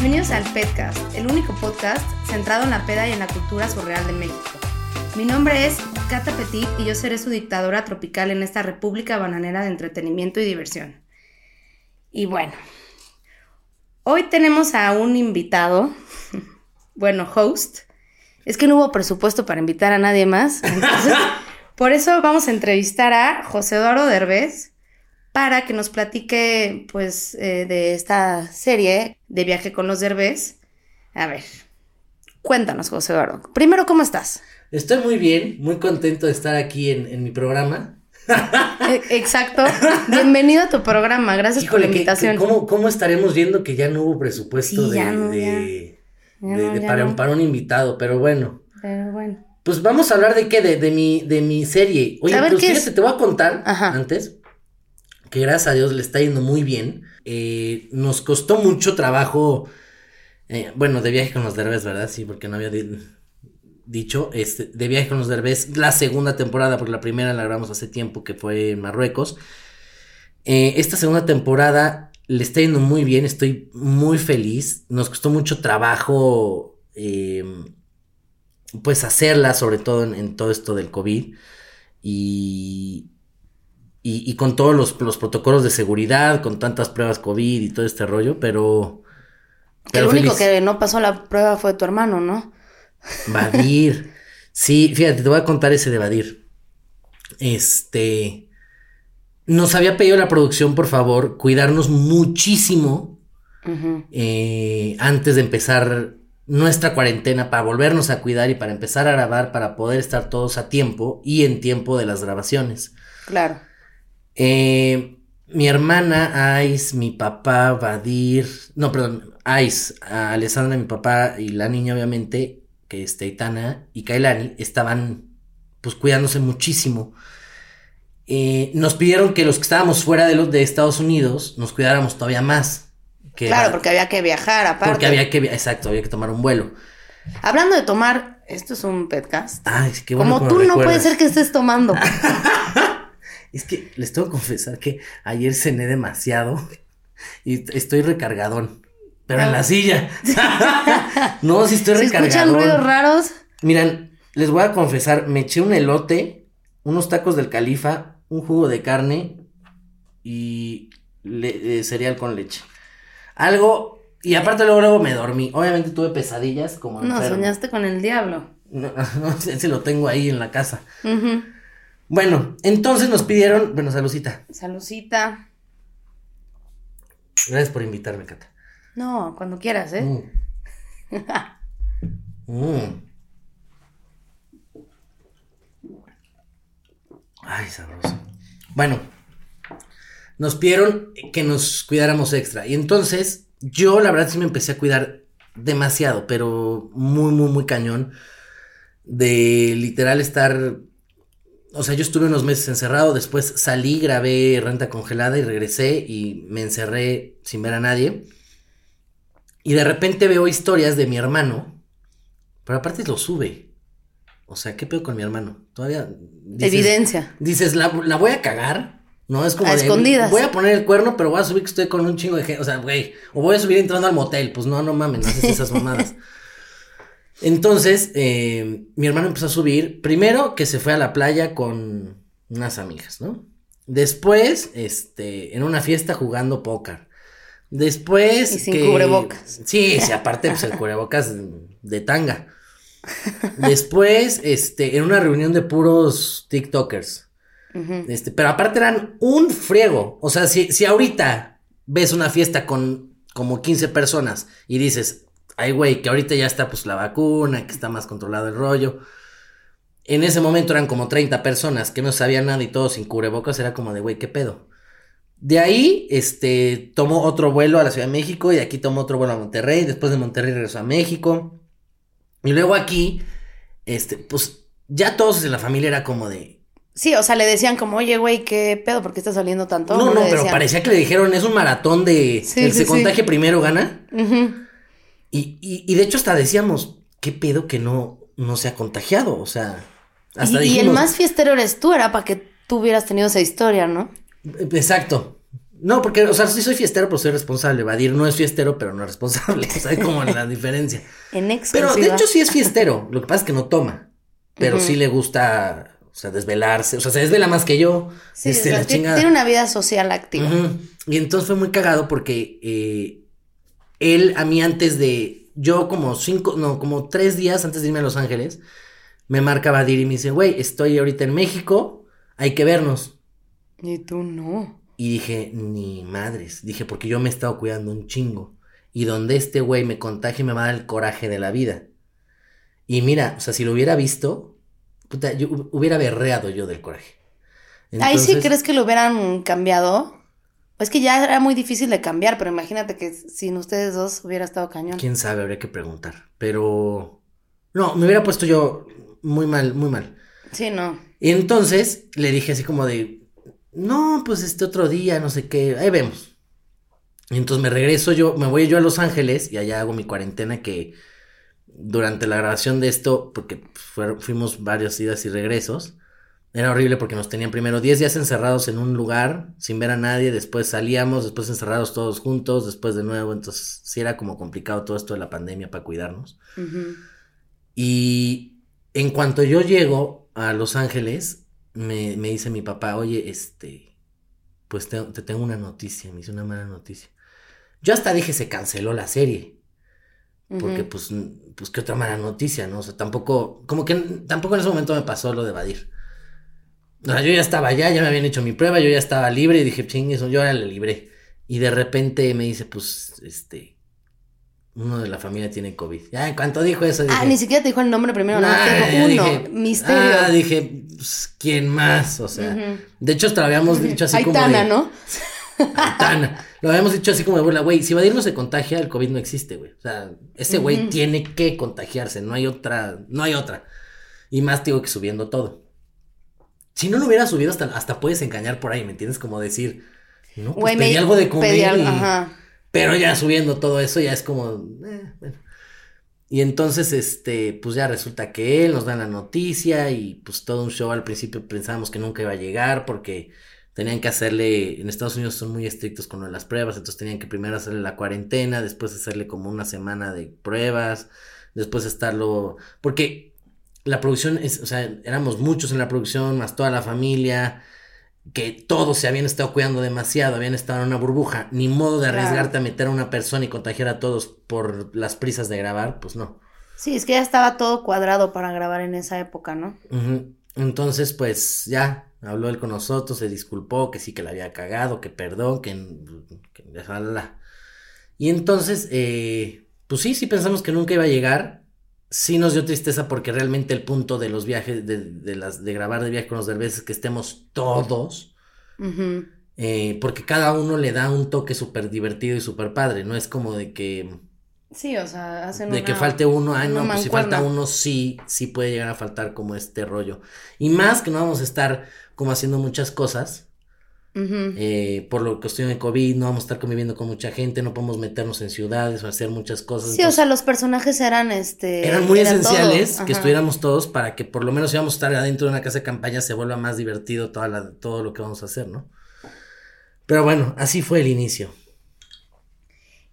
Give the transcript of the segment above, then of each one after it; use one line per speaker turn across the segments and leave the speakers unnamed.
Bienvenidos al Petcast, el único podcast centrado en la peda y en la cultura surreal de México. Mi nombre es Cata Petit y yo seré su dictadora tropical en esta república bananera de entretenimiento y diversión. Y bueno, hoy tenemos a un invitado, bueno, host. Es que no hubo presupuesto para invitar a nadie más, entonces por eso vamos a entrevistar a José Eduardo Derbez para que nos platique pues eh, de esta serie de viaje con los Derbez. A ver, cuéntanos José Eduardo. Primero, ¿cómo estás?
Estoy muy bien, muy contento de estar aquí en, en mi programa.
E- Exacto. Bienvenido a tu programa. Gracias por la
Híjole, que-
invitación.
que ¿cómo, ¿cómo estaremos viendo que ya no hubo presupuesto
Sí,
de,
no,
de-
ya.
de-
Ya
de-
no,
de
ya
para,
no.
para un invitado? Pero bueno,
Pero bueno.
pues vamos a hablar de qué, de, de mi, de mi serie. Oye, pues
¿qué
fíjate, te voy a contar
Ajá.
antes que gracias a Dios le está yendo muy bien. Eh, nos costó mucho trabajo, eh, bueno, de viaje con los derbes, ¿verdad? Sí, porque no había di- dicho, este, de viaje con los derbes, la segunda temporada, porque la primera la grabamos hace tiempo, que fue en Marruecos. Eh, esta segunda temporada le está yendo muy bien, estoy muy feliz. Nos costó mucho trabajo, eh, pues hacerla, sobre todo en todo esto del COVID. Y, y, y con todos los, los protocolos de seguridad, con tantas pruebas COVID y todo este rollo, pero...
Que el
pero
único
feliz.
que no pasó la prueba fue tu hermano, ¿no?
Badir. Sí, fíjate, te voy a contar ese de Badir. Este. Nos había pedido la producción, por favor, cuidarnos muchísimo
Ujú.
eh, antes de empezar nuestra cuarentena para volvernos a cuidar y para empezar a grabar, para poder estar todos a tiempo y en tiempo de las grabaciones.
Claro.
Eh, mi hermana, Ice, mi papá, Vadir, no, perdón, Ice, a Alessandra, mi papá y la niña, obviamente, que es Teitana y Kailani, estaban pues cuidándose muchísimo. Eh, nos pidieron que los que estábamos fuera de los de Estados Unidos nos cuidáramos todavía más. Que
Claro, porque había que viajar aparte.
porque había que, exacto, había que tomar un vuelo.
Hablando de tomar, esto es un podcast.
Ay, qué bueno
Como tú no puede ser que estés tomando.
Es que les tengo que confesar que ayer cené demasiado y estoy recargadón. Pero en la silla. no, sí estoy
¿Se
recargadón.
escuchan ruidos raros?
Miran, les voy a confesar, me eché un elote, unos tacos del califa, un jugo de carne y le- eh, cereal con leche. Algo, y aparte luego, luego me dormí. Obviamente tuve pesadillas como
No,
enfermo.
soñaste con el diablo.
No, no, ese lo tengo ahí en la casa.
Ujú.
Bueno, entonces nos pidieron, bueno, saludcita.
Salucita.
Gracias por invitarme, Cata.
No, cuando quieras, ¿eh?
Mm. Mm. Ay, sabroso. Bueno, nos pidieron que nos cuidáramos extra. Y entonces, yo la verdad sí me empecé a cuidar demasiado, pero muy, muy, muy cañón. De literal estar. O sea, yo estuve unos meses encerrado, después salí, grabé renta congelada y regresé y me encerré sin ver a nadie. Y de repente veo historias de mi hermano, pero aparte lo sube. O sea, ¿qué pedo con mi hermano? Todavía. dices-
Evidencia.
Dices, ¿la, la voy a cagar? No, es como
A
de,
escondidas.
Voy a poner el cuerno, pero voy a subir que estoy con un chingo de gente. O sea, güey. O voy a subir entrando al motel. Pues no, no mames, no haces esas mamadas. Entonces, eh, mi hermano empezó a subir. Primero que se fue a la playa con, unas amigas, ¿no? Después, este, en una fiesta jugando póker. Después.
Y sin cubrebocas.
Sí, sí, aparte, pues el cubrebocas de tanga. Después, este, en una reunión de puros TikTokers. Este, pero aparte eran un friego. O sea, si, si ahorita ves una fiesta con como 15 personas y dices, ay, güey, que ahorita ya está pues la vacuna, que está más controlado el rollo. En ese momento eran como 30 personas que no sabían nada y todos sin cubrebocas, era como de, güey, ¿qué pedo? De ahí, este, tomó otro vuelo a la Ciudad de México y de aquí tomó otro vuelo a Monterrey, después de Monterrey regresó a México. Y luego aquí, este, pues ya todos en la familia era como de,
Sí, o sea, le decían como, oye, güey, ¿qué pedo? ¿Por qué está saliendo tanto?
No, no, pero parecía que le dijeron, es un maratón de el se contagie primero gana. Y, y, de hecho hasta decíamos, ¿qué pedo que no, no se ha contagiado? O sea, hasta
y, y el más fiestero eres tú, era para que tú hubieras tenido esa historia, ¿no?
Exacto. No, porque, o sea, sí soy fiestero, pero soy responsable. Vadir no es fiestero, pero no es responsable. O sea, hay como la diferencia.
en
Pero de hecho sí es fiestero. Lo que pasa es que no toma. Pero sí le gusta o sea, desvelarse, o sea, se desvela más que yo.
Sí, este, la tiene una vida social activa.
Y entonces fue muy cagado porque eh, él a mí antes de, yo como cinco, no, como tres días antes de irme a Los Ángeles, me marca Badir y me dice, güey, estoy ahorita en México, hay que vernos.
Y tú no.
Y dije, ni madres, dije, porque yo me he estado cuidando un chingo. Y donde este güey me contagie me va a dar el coraje de la vida. Y mira, o sea, si lo hubiera visto, Puta, yo hubiera berreado yo del coraje.
Ahí sí crees que lo hubieran cambiado. Es que ya era muy difícil de cambiar, pero imagínate que sin ustedes dos hubiera estado cañón.
Quién sabe, habría que preguntar. Pero. No, me hubiera puesto yo muy mal, muy mal.
Sí, no.
Y entonces le dije así como de. No, pues este otro día, no sé qué. Ahí vemos. Y entonces me regreso yo, me voy yo a Los Ángeles y allá hago mi cuarentena que durante la grabación de esto, porque fuimos varias idas y regresos, era horrible porque nos tenían primero 10 días encerrados en un lugar sin ver a nadie, después salíamos, después encerrados todos juntos, después de nuevo, entonces sí era como complicado todo esto de la pandemia para cuidarnos. Y en cuanto yo llego a Los Ángeles, me, dice mi papá, oye, este, pues te, te tengo una noticia, me dice una mala noticia. Yo hasta dije, se canceló la serie. Porque, pues, pues, qué otra mala noticia, ¿no? O sea, tampoco, como que tampoco en ese momento me pasó lo de evadir. O sea, yo ya estaba allá, ya me habían hecho mi prueba, yo ya estaba libre y dije, ching, eso, yo ahora le libré. Y de repente me dice, pues, este, uno de la familia tiene COVID. Ya, en cuanto dijo eso.
ah, ni siquiera te dijo el nombre primero, no, te dijo uno, misterio.
Ah, dije, pues, ¿quién más? O sea, de hecho, hasta lo habíamos dicho así como.
Aitana, ¿no?
Aitana. Lo habíamos dicho así como de burla, güey, si Vadir no se contagia, el COVID no existe, güey. O sea, ese güey tiene que contagiarse, no hay otra, no hay otra. Y más digo que subiendo todo. Si no lo hubiera subido, hasta, hasta puedes engañar por ahí, ¿me entiendes? Como decir, no, pues pedí algo de comer. Pero ya subiendo todo eso, ya es como, eh, bueno. Y entonces, este, pues ya resulta que él nos da la noticia y pues todo un show al principio pensábamos que nunca iba a llegar porque tenían que hacerle, en Estados Unidos son muy estrictos con las pruebas, entonces tenían que primero hacerle la cuarentena, después hacerle como una semana de pruebas, después estarlo, porque la producción es, o sea, éramos muchos en la producción, más toda la familia, que todos se habían estado cuidando demasiado, habían estado en una burbuja, ni modo de arriesgarte a meter a una persona y contagiar a todos por las prisas de grabar, pues no.
Sí, es que ya estaba todo cuadrado para grabar en esa época, ¿no?
Entonces, pues ya, Habló él con nosotros, se disculpó, que sí que la había cagado, que perdón, que... que y entonces, eh, pues sí, sí pensamos que nunca iba a llegar. Sí nos dio tristeza porque realmente el punto de los viajes, de, de las, de grabar de viaje con los derbes es que estemos todos. Eh, porque cada uno le da un toque súper divertido y súper padre. No es como de que
Sí, o sea, hacen
De que falte uno, ay no, pues si falta uno, sí, sí puede llegar a faltar como este rollo. Y más que no vamos a estar como haciendo muchas cosas. Eh, por la cuestión de COVID, no vamos a estar conviviendo con mucha gente, no podemos meternos en ciudades o hacer muchas cosas.
Sí, o sea, los personajes eran este.
Eran muy esenciales que estuviéramos todos para que por lo menos si vamos a estar adentro de una casa de campaña se vuelva más divertido toda la, todo lo que vamos a hacer, ¿no? Pero bueno, así fue el inicio.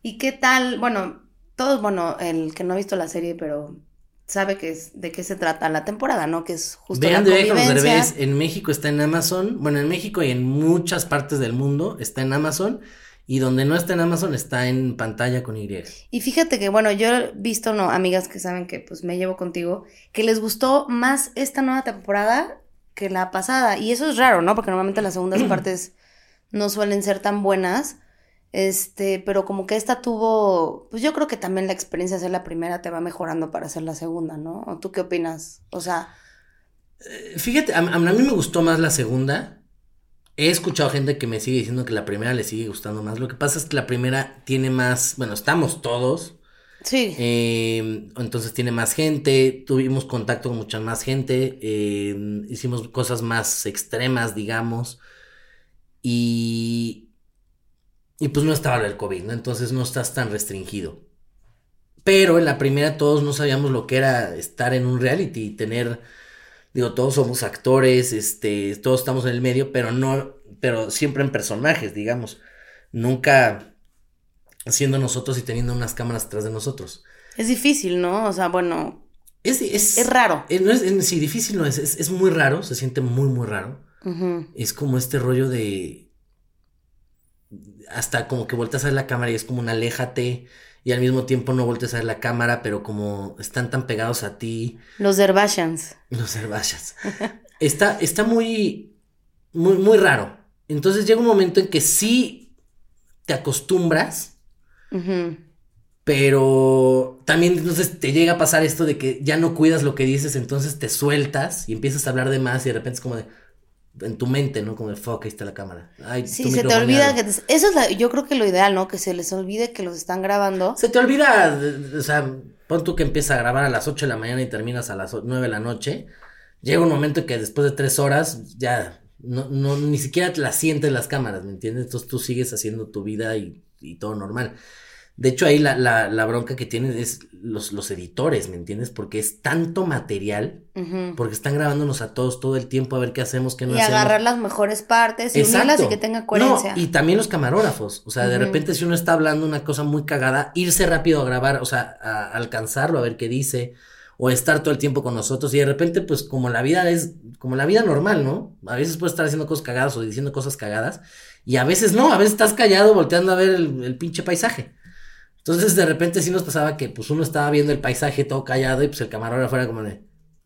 ¿Y qué tal? Bueno, todos, bueno, el que no ha visto la serie, pero sabe que es, de qué se trata la temporada, ¿no? Que es justo
Vean
la
de
convivencia.
Derbez, en México está en Amazon, bueno, en México y en muchas partes del mundo está en Amazon, y donde no está en Amazon está en pantalla con Y.
Y fíjate que, bueno, yo he visto, no, amigas que saben que pues me llevo contigo, que les gustó más esta nueva temporada que la pasada. Y eso es raro, ¿no? Porque normalmente las segundas partes no suelen ser tan buenas. Este, pero como que esta tuvo, pues yo creo que también la experiencia de hacer la primera te va mejorando para hacer la segunda, ¿no? ¿O tú qué opinas? O sea,
Fíjate, a, a mí me gustó más la segunda. He escuchado gente que me sigue diciendo que la primera le sigue gustando más. Lo que pasa es que la primera tiene más, bueno, estamos todos.
sí.
eh, entonces tiene más gente, tuvimos contacto con mucha más gente, eh, hicimos cosas más extremas, digamos. Y, y pues no estaba el COVID, ¿no? Entonces no estás tan restringido. Pero en la primera todos no sabíamos lo que era estar en un reality y tener, digo, todos somos actores, este, todos estamos en el medio, pero no, pero siempre en personajes, digamos. Nunca siendo nosotros y teniendo unas cámaras atrás de nosotros.
Es difícil, ¿no? O sea, bueno,
Es, es,
es raro.
eh, no es, sí, difícil no es, es, es muy raro, se siente muy, muy raro. Es como este rollo de. Hasta como que volteas a ver la cámara y es como un aléjate. Y al mismo tiempo no volteas a ver la cámara, pero como están tan pegados a ti.
Los Derbashans.
Los herbachas. está, está muy, muy, muy raro. Entonces llega un momento en que sí te acostumbras, pero también entonces te llega a pasar esto de que ya no cuidas lo que dices, entonces te sueltas y empiezas a hablar de más y de repente es como de en tu mente, ¿no? Como de fuck, ahí está la cámara. Ay,
Sí, se te olvida que... te- Eso es la- yo creo que lo ideal, ¿no? Que se les olvide que los están grabando.
Se te olvida, o sea, pon tú que empieza a grabar a las 8 de la mañana y terminas a las 9 de la noche. Llega un momento en que después de tres horas ya no, no ni siquiera te la sientes las cámaras, ¿me entiendes? Entonces tú sigues haciendo tu vida y, y todo normal. De hecho, ahí la, la, la bronca que tienen es los, los editores, ¿me entiendes? Porque es tanto material, porque están grabándonos a todos todo el tiempo a ver qué hacemos, qué no
y
hacemos.
agarrar las mejores partes y unirlas y que tenga coherencia.
No, y también los camarógrafos. O sea, de repente si uno está hablando una cosa muy cagada, irse rápido a grabar, o sea, a alcanzarlo, a ver qué dice, o estar todo el tiempo con nosotros. Y de repente, pues, como la vida es, como la vida normal, ¿no? A veces puedes estar haciendo cosas cagadas o diciendo cosas cagadas, y a veces no, a veces estás callado volteando a ver el, el pinche paisaje. Entonces, de repente sí nos pasaba que, pues, uno estaba viendo el paisaje todo callado y pues el camarógrafo era como de,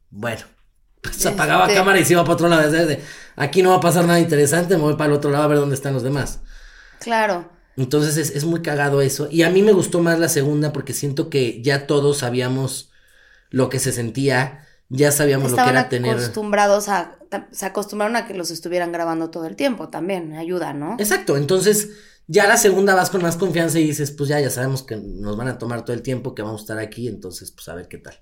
bueno. Pues apagaba
Este-
cámara y se iba para otro lado. desde aquí no va a pasar nada interesante, me voy para el otro lado a ver dónde están los demás.
Claro.
Entonces es, es muy cagado eso. Y a mí me gustó más la segunda porque siento que ya todos sabíamos lo que se sentía, ya sabíamos lo que era tener.
acostumbrados a... Se acostumbraron a que los estuvieran grabando todo el tiempo también. Ayuda, ¿no?
Exacto, entonces ya la segunda vas con más confianza y dices, pues ya, ya sabemos que nos van a tomar todo el tiempo, que vamos a estar aquí, entonces pues a ver qué tal.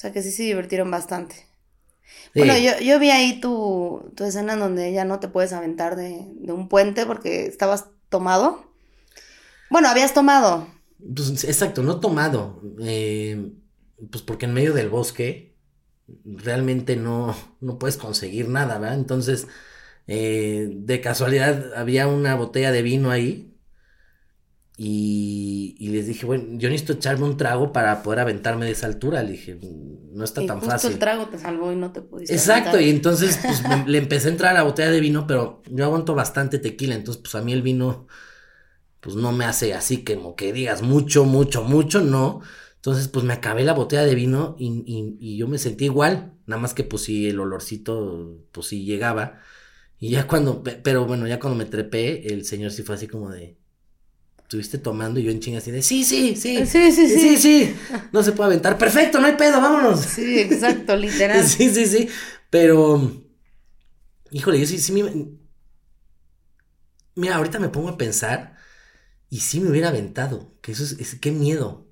O sea que sí se divirtieron bastante.
Sí.
Bueno, yo, yo vi ahí tu, tu escena en donde ya no te puedes aventar de, de un puente porque estabas tomado. Bueno, habías tomado.
Pues, exacto, no tomado. eh, pues porque en medio del bosque realmente no, no puedes conseguir nada, ¿verdad? Entonces, eh, de casualidad había una botella de vino ahí. Y, y les dije, bueno, yo necesito echarme un trago para poder aventarme de esa altura. Le dije, no está
y
tan
justo
fácil.
el trago te salvó y no te pudiste
Exacto,
aventar.
y entonces pues me- le empecé a entrar a la botella de vino, pero yo aguanto bastante tequila, entonces pues a mí el vino pues no me hace así como que digas mucho, mucho, mucho, no. Entonces, pues me acabé la botella de vino y, y, y yo me sentí igual, nada más que pues sí, el olorcito, pues sí llegaba. Y ya cuando, pero bueno, ya cuando me trepé, el señor sí fue así como de, estuviste tomando y yo en chingas así de, sí, sí, sí,
Sí, sí, sí.
sí, sí, no se puede aventar, perfecto, no hay pedo, vámonos.
Sí, exacto, literal.
Sí, sí, sí, pero, híjole, yo sí, sí me... Mira, ahorita me pongo a pensar y sí me hubiera aventado, que eso es, es qué miedo,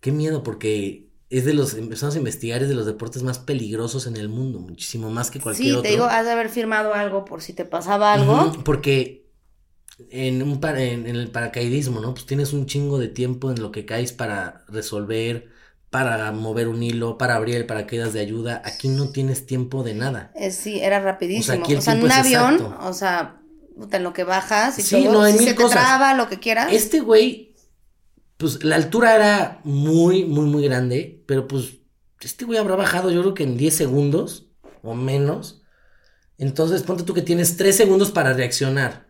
qué miedo, porque es de los, empezamos a investigar, es de los deportes más peligrosos en el mundo, muchísimo más que cualquier
Sí,
otro.
te digo, has de haber firmado algo por si te pasaba algo.
Ujú, porque en, un para- en, en el paracaidismo, ¿no? Pues tienes un chingo de tiempo en lo que caes para resolver, para mover un hilo, para abrir el paracaídas de ayuda. Aquí no tienes tiempo de nada.
Eh, sí, era rapidísimo.
O sea,
O en un avión,
exacto.
o sea, en lo que bajas y
Sí,
todo,
no, hay
si
mil
se te
cosas.
traba, lo que quieras.
Este güey, pues la altura era muy, muy, muy grande, pero pues este güey habrá bajado yo creo que en 10 segundos o menos. Entonces, ponte tú que tienes 3 segundos para reaccionar.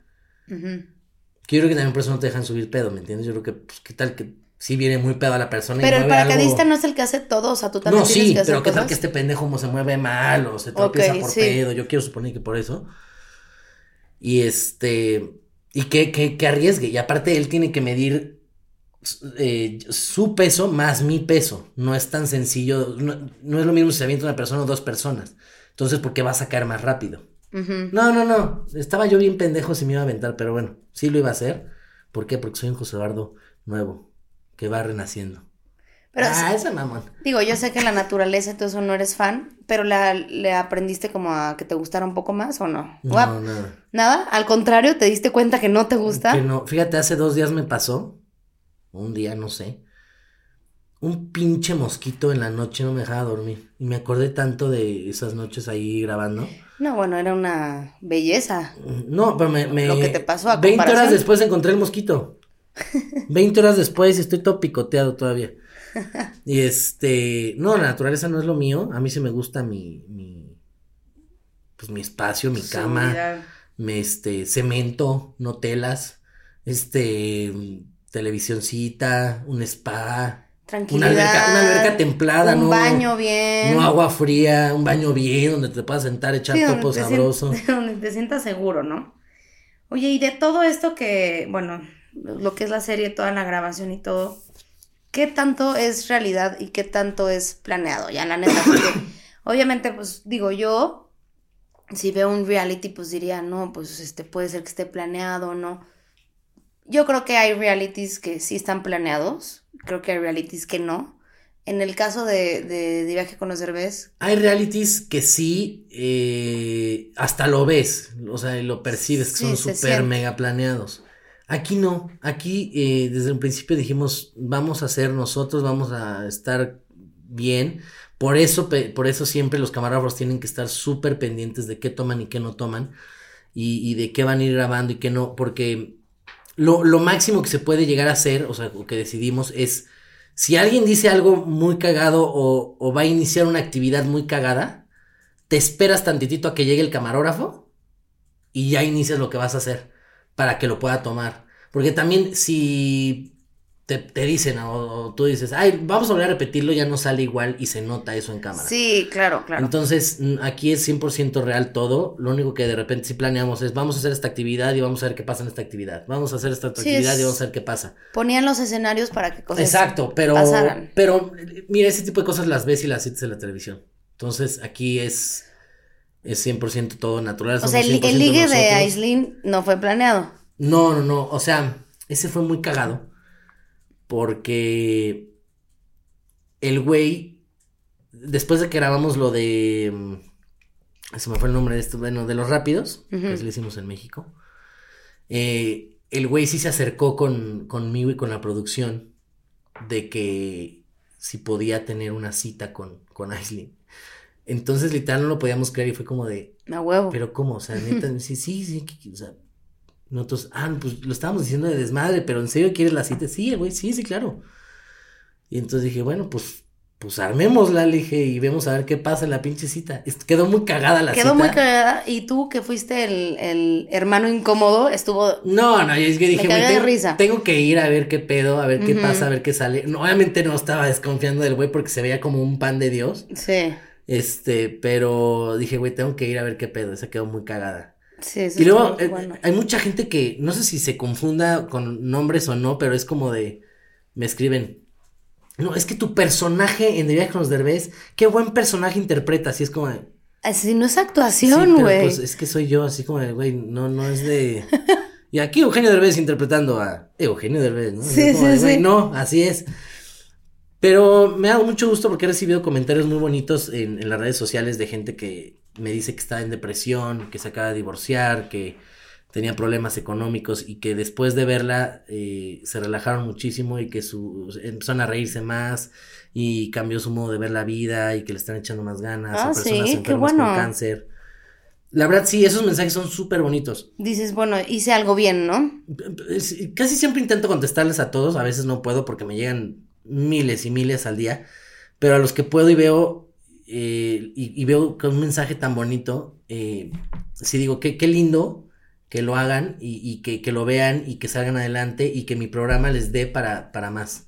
Que yo creo que también por eso no te dejan subir pedo, ¿me entiendes? Yo creo que, pues, ¿qué tal que si viene muy pedo a la persona y
Pero el
mueve algo?
paracaidista no es el que hace todo, o sea, tú también
No,
tienes
sí,
que hacer
pero ¿qué tal que este pendejo como se mueve mal o se tropieza por
sí.
pedo? Yo quiero suponer que por eso. Y este, y que, que, que arriesgue. Y aparte él tiene que medir eh, su peso más mi peso. No es tan sencillo, no, no es lo mismo si se avienta una persona o dos personas. Entonces, ¿por qué va a sacar más rápido? No, no, no. Estaba yo bien pendejo si me iba a aventar, pero bueno, sí lo iba a hacer. ¿Por qué? Porque soy un José Eduardo nuevo, que va renaciendo.
Pero
ah,
sí,
esa mamón.
digo, yo sé que la naturaleza todo eso no eres fan, pero la, le aprendiste como a que te gustara un poco más o no?
No,
Guap.
nada.
Nada, al contrario, te diste cuenta que no te gusta.
Que no, fíjate, hace dos días me pasó, un día, no sé, un pinche mosquito en la noche no me dejaba dormir. Y me acordé tanto de esas noches ahí grabando.
No, bueno, era una belleza.
No, pero me... me-
Lo que te pasó a
20 horas después encontré el mosquito. 20 horas después y estoy todo picoteado todavía. Y este, no, la naturaleza no es lo mío. A mí sí me gusta mi, mi pues mi espacio, mi cama, me este cemento, no telas, este televisioncita, un spa, una
Tranquilidad.
alberca, una alberca templada,
un
no
baño bien.
no agua fría, un baño bien donde te puedas sentar, echar
Sí,
topo sabroso.
donde te sientas seguro, ¿no? Oye, y de todo esto que, bueno, lo que es la serie, toda la grabación y todo, ¿qué tanto es realidad y qué tanto es planeado? Ya, la neta, porque obviamente, pues digo yo, si veo un reality, pues diría, no, pues este puede ser que esté planeado o no. Yo creo que hay realities que sí están planeados, creo que hay realities que no. En el caso de, de, de Viaje con los Derbez,
Hay realities que sí, eh, hasta lo ves, o sea, lo percibes, que
Sí,
son súper mega planeados. Aquí no, aquí eh, desde un principio dijimos, vamos a ser nosotros, vamos a estar bien. Por eso, por eso siempre los camarógrafos tienen que estar súper pendientes de qué toman y qué no toman, y, y de qué van a ir grabando y qué no, porque lo, lo máximo que se puede llegar a hacer, o sea, o que decidimos es, si alguien dice algo muy cagado o, o va a iniciar una actividad muy cagada, te esperas tantitito a que llegue el camarógrafo y ya inicias lo que vas a hacer para que lo pueda tomar. Porque también si te, te dicen o, o tú dices, ay, vamos a volver a repetirlo, ya no sale igual y se nota eso en cámara.
sí, claro, claro.
Entonces, aquí es 100% real todo. Lo único que de repente sí planeamos es, vamos a hacer esta actividad y vamos a ver qué pasa en esta actividad. Vamos a hacer esta
Sí,
actividad
es-
y vamos a ver qué pasa.
Ponían los escenarios para que cosas
Exacto, pero,
pasaran.
pero mira, ese tipo de cosas las ves y las sientes en la televisión. Entonces, aquí es, es 100% todo natural.
O sea, el,
100%
el ligue de
nosotros.
Aislinn no fue planeado.
No, no, no. O sea, ese fue muy cagado. Porque el güey, después de que grabamos lo de. mm, Se me fue el nombre de esto, bueno, de los rápidos,
Ujú.
que lo hicimos en México. eh, el güey sí se acercó con, conmigo y con la producción de que si podía tener una cita con, con Aislinn. Entonces, literal, no lo podíamos creer y fue como de,
A huevo.
pero ¿cómo? O sea, neta, sí, sí, sí, o sea, nosotros, ah, pues lo estábamos diciendo de desmadre, pero ¿en serio quieres la cita? Sí, güey, sí, sí, claro. Y entonces dije, bueno, pues pues armémosla, le dije, y vemos a ver qué pasa en la pinche cita. Quedó muy cagada la
Quedó
cita.
muy cagada. Y tú, que fuiste el, el hermano incómodo, estuvo.
No, no, es que dije, güey, tengo,
risa.
tengo que ir a ver qué pedo, a ver qué pasa, a ver qué sale. No, obviamente no estaba desconfiando del güey porque se veía como un pan de Dios.
Sí.
Este, pero dije, güey, tengo que ir a ver qué pedo. Esa quedó muy cagada.
Sí, eso
Y luego eh, hay mucha gente que no sé si se confunda con nombres o no, pero es como de me escriben. No, es que tu personaje en De Viaje con los Derbez, qué buen personaje interpretas. Y es como de,
Así no es
sí,
actuación, güey.
pues, es que soy yo, así como de, güey, no, no es de. Y aquí Eugenio Derbez interpretando a Eugenio Derbez, ¿no?
Sí,
como
sí, sí.
No, así es. Pero me da mucho gusto porque he recibido comentarios muy bonitos en, en las redes sociales de gente que me dice que está en depresión, que se acaba de divorciar, que tenía problemas económicos y que después de verla eh, se relajaron muchísimo y que su, empezaron a reírse más y cambió su modo de ver la vida y que le están echando más ganas
Ah,
a personas
sí,
enfermas
bueno.
con cáncer. La verdad, sí, esos mensajes son súper bonitos.
Dices, bueno, hice algo bien, ¿no?
Casi siempre intento contestarles a todos, a veces no puedo porque me llegan miles y miles al día, pero a los que puedo y veo, eh, y, y veo con un mensaje tan bonito, eh, sí digo, qué, qué lindo que lo hagan y, y que, que lo vean y que salgan adelante y que mi programa les dé para, para más.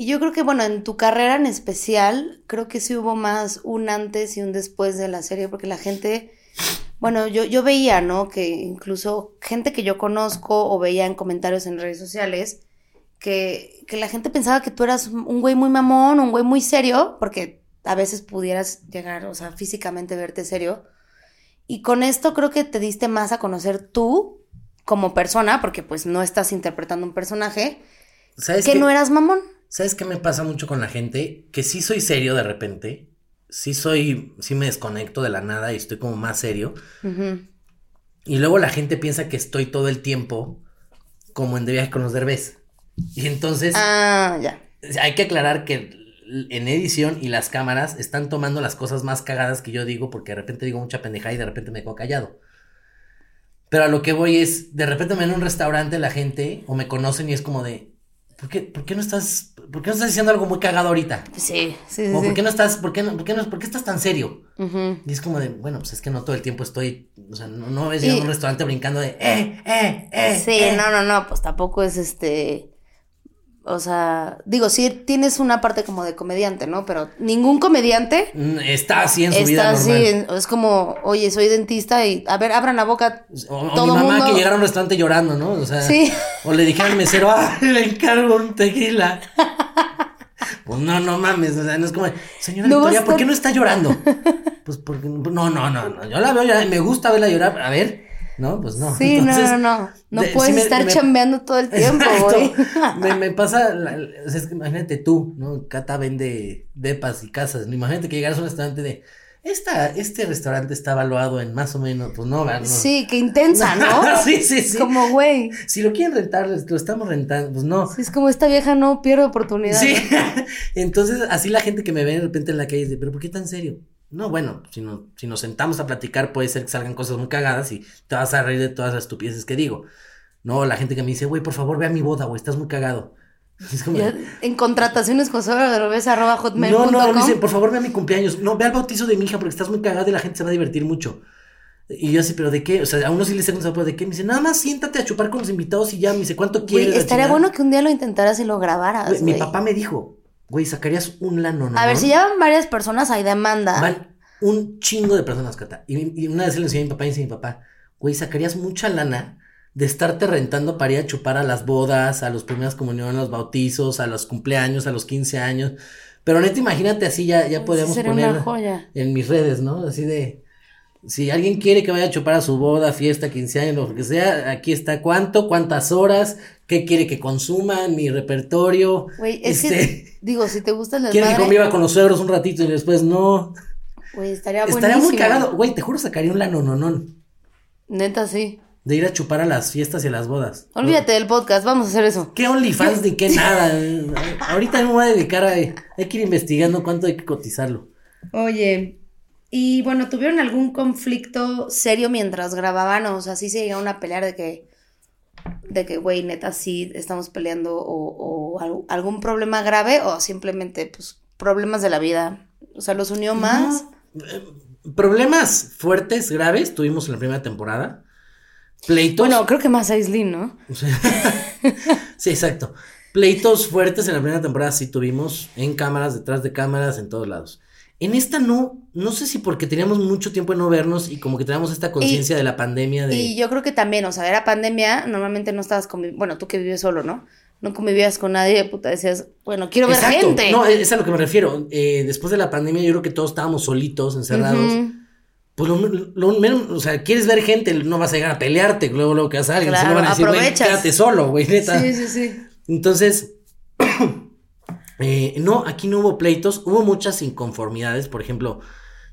Y yo creo que, bueno, en tu carrera en especial, creo que sí hubo más un antes y un después de la serie, porque la gente, bueno, yo, yo veía, ¿no? Que incluso gente que yo conozco o veía en comentarios en redes sociales, que, que la gente pensaba que tú eras un güey muy mamón, un güey muy serio, porque a veces pudieras llegar, o sea, físicamente verte serio. Y con esto creo que te diste más a conocer tú como persona, porque pues no estás interpretando un personaje,
¿Sabes
que no eras mamón.
¿Sabes qué me pasa mucho con la gente? Que sí soy serio de repente. Sí soy, sí me desconecto de la nada y estoy como más serio. Y luego la gente piensa que estoy todo el tiempo como en De Viaje con los Derbez. Y entonces
Ah, ya.
hay que aclarar que en edición y las cámaras están tomando las cosas más cagadas que yo digo porque de repente digo mucha pendejada y de repente me quedo callado. Pero a lo que voy es, de repente me ven en un restaurante la gente o me conocen y es como de, ¿por qué, por qué no estás, por qué no estás diciendo algo muy cagado ahorita?
Sí, sí, sí.
Por qué no estás, por qué no, por qué no, por qué estás tan serio? Y es como de, bueno, pues es que no todo el tiempo estoy, o sea, no, no ves
Y-
en un restaurante brincando de, eh, eh, eh.
Sí,
eh".
no, no, no, pues tampoco es este. O sea, digo, sí tienes una parte como de comediante, ¿no? Pero ningún comediante
Mm, Está así en su vida
está así.
normal.
en- Es como, oye, soy dentista y, a ver, abran la boca.
O, o
todo
mi mamá
mundo-
que llegara a un restaurante llorando, ¿no? O sea,
Sí.
o le dijera al mesero, ah, le encargo un tequila. Pues no, no mames, o sea, no es como, señora
No
Victoria, ¿por qué no está llorando? Pues porque, no, no, no, no, yo la veo llorar, me gusta verla llorar, a ver, ¿no? Pues no.
Sí,
Entonces,
no, no, no. No
de-
puedes
me-
estar
me-
chambeando todo el tiempo, güey.
Me, me pasa, la- o sea, es que imagínate tú, ¿no? Cata vende depas y casas, ¿no? imagínate que llegaras a un restaurante de, esta, este restaurante está evaluado en más o menos, pues no.
Sí, qué intensa, ¿no?
sí, sí, sí.
Como, güey.
Si lo quieren rentar, lo estamos rentando, pues no.
Sí, es como esta vieja no pierde oportunidad.
Sí,
¿no?
entonces así la gente que me ve de repente en la calle dice, pero ¿por qué tan serio? No, bueno, si, no, si nos sentamos a platicar puede ser que salgan cosas muy cagadas y te vas a reír de todas las estupideces que digo. No, la gente que me dice, güey, por favor ve a mi boda, güey, estás muy cagado. Es como,
Ya, en contrataciones con arroba
no,
hotmail.com.
no, me dice, por favor ve a mi cumpleaños. No, ve al bautizo de mi hija porque estás muy cagado y la gente se va a divertir mucho. Y yo así, pero ¿de qué? O sea, a uno sí le saco un ¿de qué? Me dice, nada más siéntate a chupar con los invitados y ya. Me dice, ¿cuánto quieres?
Estaría bueno que un día lo intentaras y lo grabaras,
Güey, Mi papá me dijo, Güey, sacarías un lano, ¿no?
A ver, si llevan varias personas, hay demanda.
Van un chingo de personas, Cata. Y, y una vez le enseñé a mi papá y dice mi papá, güey, sacarías mucha lana de estarte rentando para ir a chupar a las bodas, a los primeras comuniones, a los bautizos, a los cumpleaños, a los 15 años. Pero neta, imagínate así, ya, ya podríamos poner
una joya.
en mis redes, ¿no? Así de, si alguien quiere que vaya a chupar a su boda, fiesta, 15 años, lo que sea, aquí está cuánto, cuántas horas, qué quiere que consuma, mi repertorio.
Güey, es
este,
que, digo, si te gusta el
Quiere que conviva con los suegros un ratito y después no.
güey, estaría
Estaría muy
buenísimo.
cagado. Güey, te juro sacaría un lanononón
Neta, sí.
De ir a chupar a las fiestas y a las bodas.
Olvídate del podcast, vamos a hacer eso.
¿Qué OnlyFans ni qué nada? eh, Ahorita me voy a dedicar a... Hay que ir investigando cuánto hay que cotizarlo.
Oye, y bueno, ¿tuvieron algún conflicto serio mientras grababan? O sea, sí se llegaron a pelear de que, de que, güey, neta, sí estamos peleando o, o al- algún problema grave o simplemente, pues, problemas de la vida. O sea, ¿los unió más?
Problemas fuertes, graves, tuvimos en la primera temporada. Pleitos.
Bueno, creo que más Aislinn, ¿no?
Sí, exacto. Pleitos fuertes en la primera temporada sí tuvimos, en cámaras, detrás de cámaras, en todos lados. En esta no, no sé si porque teníamos mucho tiempo de no vernos y como que teníamos esta conciencia de la pandemia de...
Y yo creo que también, o sea, era pandemia, normalmente no estabas conviviendo, bueno, tú que vives solo, ¿no? No convivías con nadie, puta, decías, bueno, quiero ver
Exacto.
gente.
No, es a lo que me refiero. Eh, después de la pandemia yo creo que todos estábamos solitos, encerrados.
Ujú.
Pues lo, lo menos, o sea, quieres ver gente, no vas a llegar a pelearte, luego luego que a alguien,
Claro,
van a decir, güey, quédate solo, güey, neta.
Sí, sí, sí.
Entonces, eh, no, aquí no hubo pleitos, hubo muchas inconformidades, por ejemplo,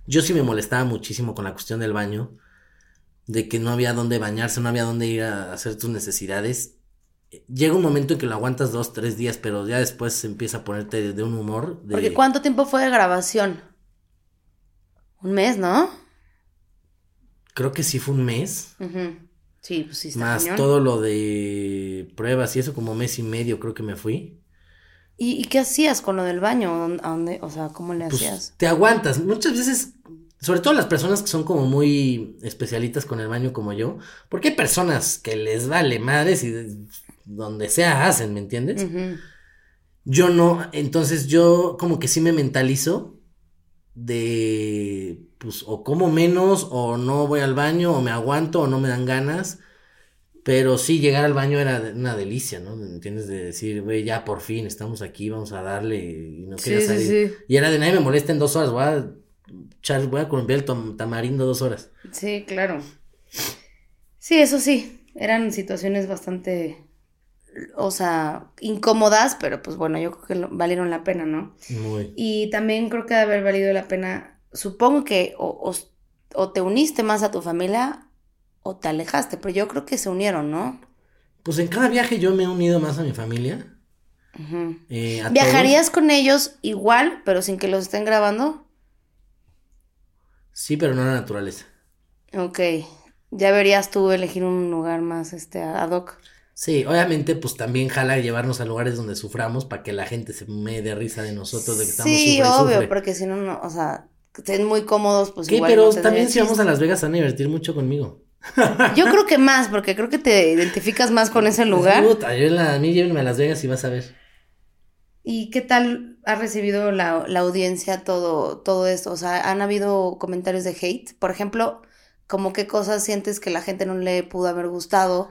yo sí me molestaba muchísimo con la cuestión del baño, de que no había dónde bañarse, no había dónde ir a hacer tus necesidades. Llega un momento en que lo aguantas dos, tres días, pero ya después se empieza a ponerte de un humor. De...
Porque ¿cuánto tiempo fue de grabación? Un mes, ¿no?
Creo que sí fue un mes.
Sí, pues sí, está
Más
cañón.
todo lo de pruebas y eso, como mes y medio creo que me fui.
¿Y, y qué hacías con lo del baño? ¿Dónde- ¿A dónde? O sea, ¿cómo le
Pues
hacías?
te aguantas. Muchas veces, sobre todo las personas que son como muy especialitas con el baño como yo, porque hay personas que les vale madres y de- donde sea hacen, ¿me entiendes? Yo no, entonces yo como que sí me mentalizo de, pues, o como menos, o no voy al baño, o me aguanto, o no me dan ganas. Pero sí, llegar al baño era una delicia, ¿no? ¿Me entiendes? De decir, güey, ya por fin estamos aquí, vamos a darle y no quería
sí,
salir.
sí.
Y era de nadie me molesta en dos horas, voy a voy a columpiar el tamarindo dos horas.
Sí, claro. Sí, eso sí. Eran situaciones bastante, o sea, incómodas, pero pues bueno, yo creo que valieron la pena, ¿no?
Muy.
Y también creo que de haber valido la pena, supongo que o, o- o te uniste más a tu familia o te alejaste, pero yo creo que se unieron, ¿no?
Pues en cada viaje yo me he unido más a mi familia. Eh, a
¿Viajarías con ellos igual, pero sin que los estén grabando?
Sí, pero no a la naturaleza.
Ok. Ya verías tú elegir un lugar más este ad hoc.
Sí, obviamente, pues también jala llevarnos a lugares donde suframos para que la gente se me dé risa de nosotros, de que estamos
Sí,
sufre
obvio,
sufre.
porque si no, no, o sea, estén muy cómodos, pues
¿Qué?
igual
Pero
no
también si vamos a. Las Vegas van a divertir mucho conmigo.
Yo creo que más, porque creo que te identificas más con ese lugar.
Puta, yo la, a mí llévenme a Las Vegas y vas a ver.
¿Y qué tal ha recibido la, la audiencia todo, todo esto? O sea, ¿han habido comentarios de hate? Por ejemplo, como qué cosas sientes que la gente no le pudo haber gustado?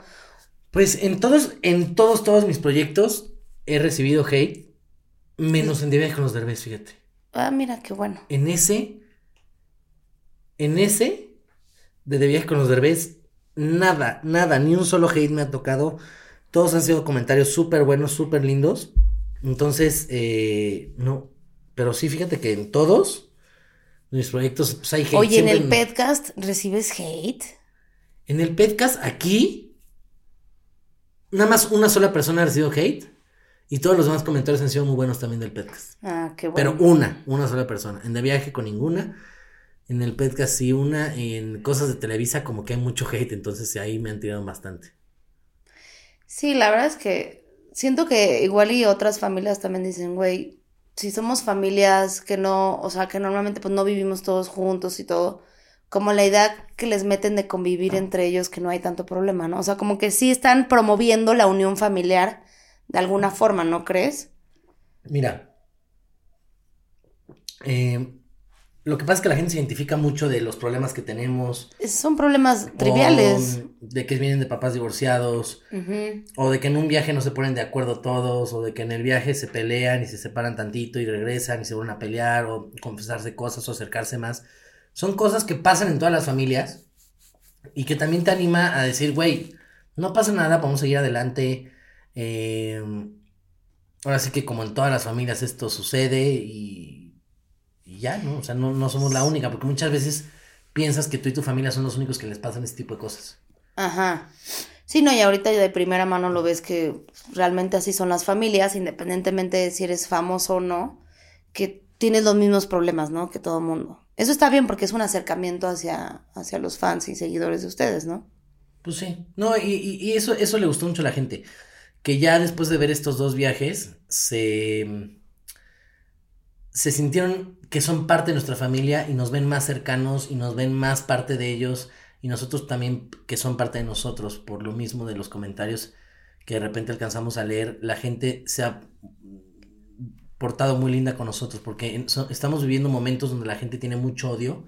Pues en todos, en todos, todos mis proyectos he recibido hate, menos en De Viaje con los Derbez, fíjate.
Ah, mira, qué bueno.
En ese, en ese, de De Viaje con los Derbez, nada, nada, ni un solo hate me ha tocado. Todos han sido comentarios súper buenos, súper lindos. Entonces, eh, no. Pero sí, fíjate que en todos mis proyectos pues, hay hate.
Oye, en el podcast recibes hate.
En el podcast aquí, nada más una sola persona ha recibido hate. Y todos los demás comentarios han sido muy buenos también del podcast.
Ah, qué bueno.
Pero una, una sola persona. En de viaje con ninguna. En el podcast sí una. En cosas de Televisa como que hay mucho hate. Entonces ahí me han tirado bastante.
Sí, la verdad es que siento que igual y otras familias también dicen, güey, si somos familias que no, o sea, que normalmente pues no vivimos todos juntos y todo, como la idea que les meten de convivir entre ellos, que no hay tanto problema, ¿no? O sea, como que sí están promoviendo la unión familiar de alguna forma, ¿no crees?
Mira, Eh, lo que pasa es que la gente se identifica mucho de los problemas que tenemos.
Son problemas triviales.
de que vienen de papás divorciados. O de que en un viaje no se ponen de acuerdo todos. O de que en el viaje se pelean y se separan tantito y regresan y se vuelven a pelear. O confesarse cosas o acercarse más. Son cosas que pasan en todas las familias. Y que también te anima a decir, güey, no pasa nada, podemos seguir adelante. Eh, ahora sí que como en todas las familias esto sucede y y ya, ¿no? O sea, no, somos la única, porque muchas veces piensas que tú y tu familia son los únicos que les pasan este tipo de cosas.
Ajá. Sí, no, y ahorita de primera mano lo ves que realmente así son las familias, independientemente de si eres famoso o no, que tienes los mismos problemas, ¿no? Que todo mundo. Eso está bien porque es un acercamiento hacia, hacia los fans y seguidores de ustedes, ¿no?
Pues sí. No, y, y eso, eso le gustó mucho a la gente. Que ya después de ver estos dos viajes, se se sintieron que son parte de nuestra familia y nos ven más cercanos y nos ven más parte de ellos y nosotros también que son parte de nosotros por lo mismo de los comentarios que de repente alcanzamos a leer la gente se ha portado muy linda con nosotros porque estamos viviendo momentos donde la gente tiene mucho odio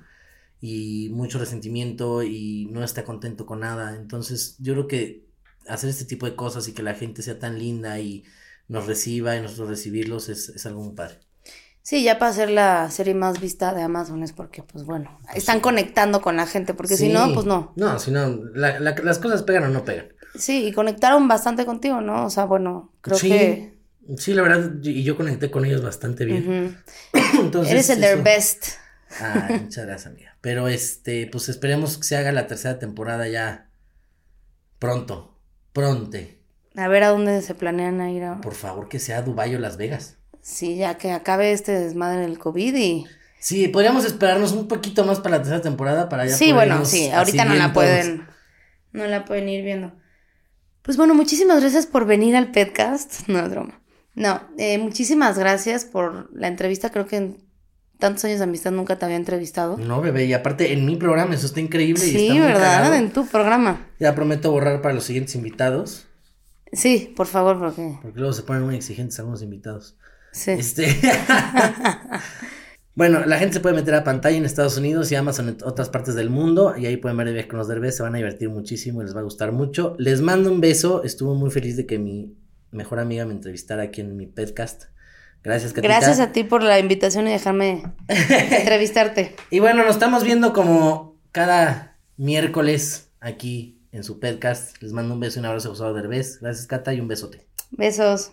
y mucho resentimiento y no está contento con nada. Entonces yo creo que hacer este tipo de cosas y que la gente sea tan linda y nos reciba y nosotros recibirlos es, es algo muy padre
Sí, ya para ser la serie más vista de Amazon es porque, pues bueno, están conectando con la gente, porque si no, pues no.
No, si no, las cosas pegan o no pegan.
Sí, y conectaron bastante contigo, ¿no? O sea, bueno, creo que...
Sí, la verdad, y yo conecté con ellos bastante bien.
Entonces, Eres el their best.
Ah, muchas gracias, amiga. Pero este, pues esperemos que se haga la tercera temporada ya pronto, pronte.
A ver a dónde se planean ir ahora.
Por favor, que sea Dubái o Las Vegas.
Sí, ya que acabe este desmadre del COVID y...
Sí, podríamos esperarnos un poquito más para la tercera temporada para ya
Sí, bueno, sí, ahorita no la pueden... No la pueden ir viendo. Pues bueno, muchísimas gracias por venir al podcast. No, broma. No, eh, muchísimas gracias por la entrevista. Creo que tantos años de amistad nunca te había entrevistado.
No, bebé, y aparte en mi programa, eso está increíble.
Sí,
y está
¿verdad? en tu programa.
Ya prometo borrar para los siguientes invitados.
Sí, por favor, porque...
Porque luego se ponen muy exigentes algunos invitados. Este... bueno, la gente se puede meter a pantalla en Estados Unidos y Amazon en otras partes del mundo. Y ahí pueden ver el viaje con los derbes. Se van a divertir muchísimo y les va a gustar mucho. Les mando un beso. Estuvo muy feliz de que mi mejor amiga me entrevistara aquí en mi podcast. Gracias, Catita.
Gracias a ti por la invitación y dejarme entrevistarte.
y bueno, nos estamos viendo como cada miércoles aquí en su podcast. Les mando un beso y un abrazo a Gustavo Derbez. Gracias, Cata, y un besote.
Besos.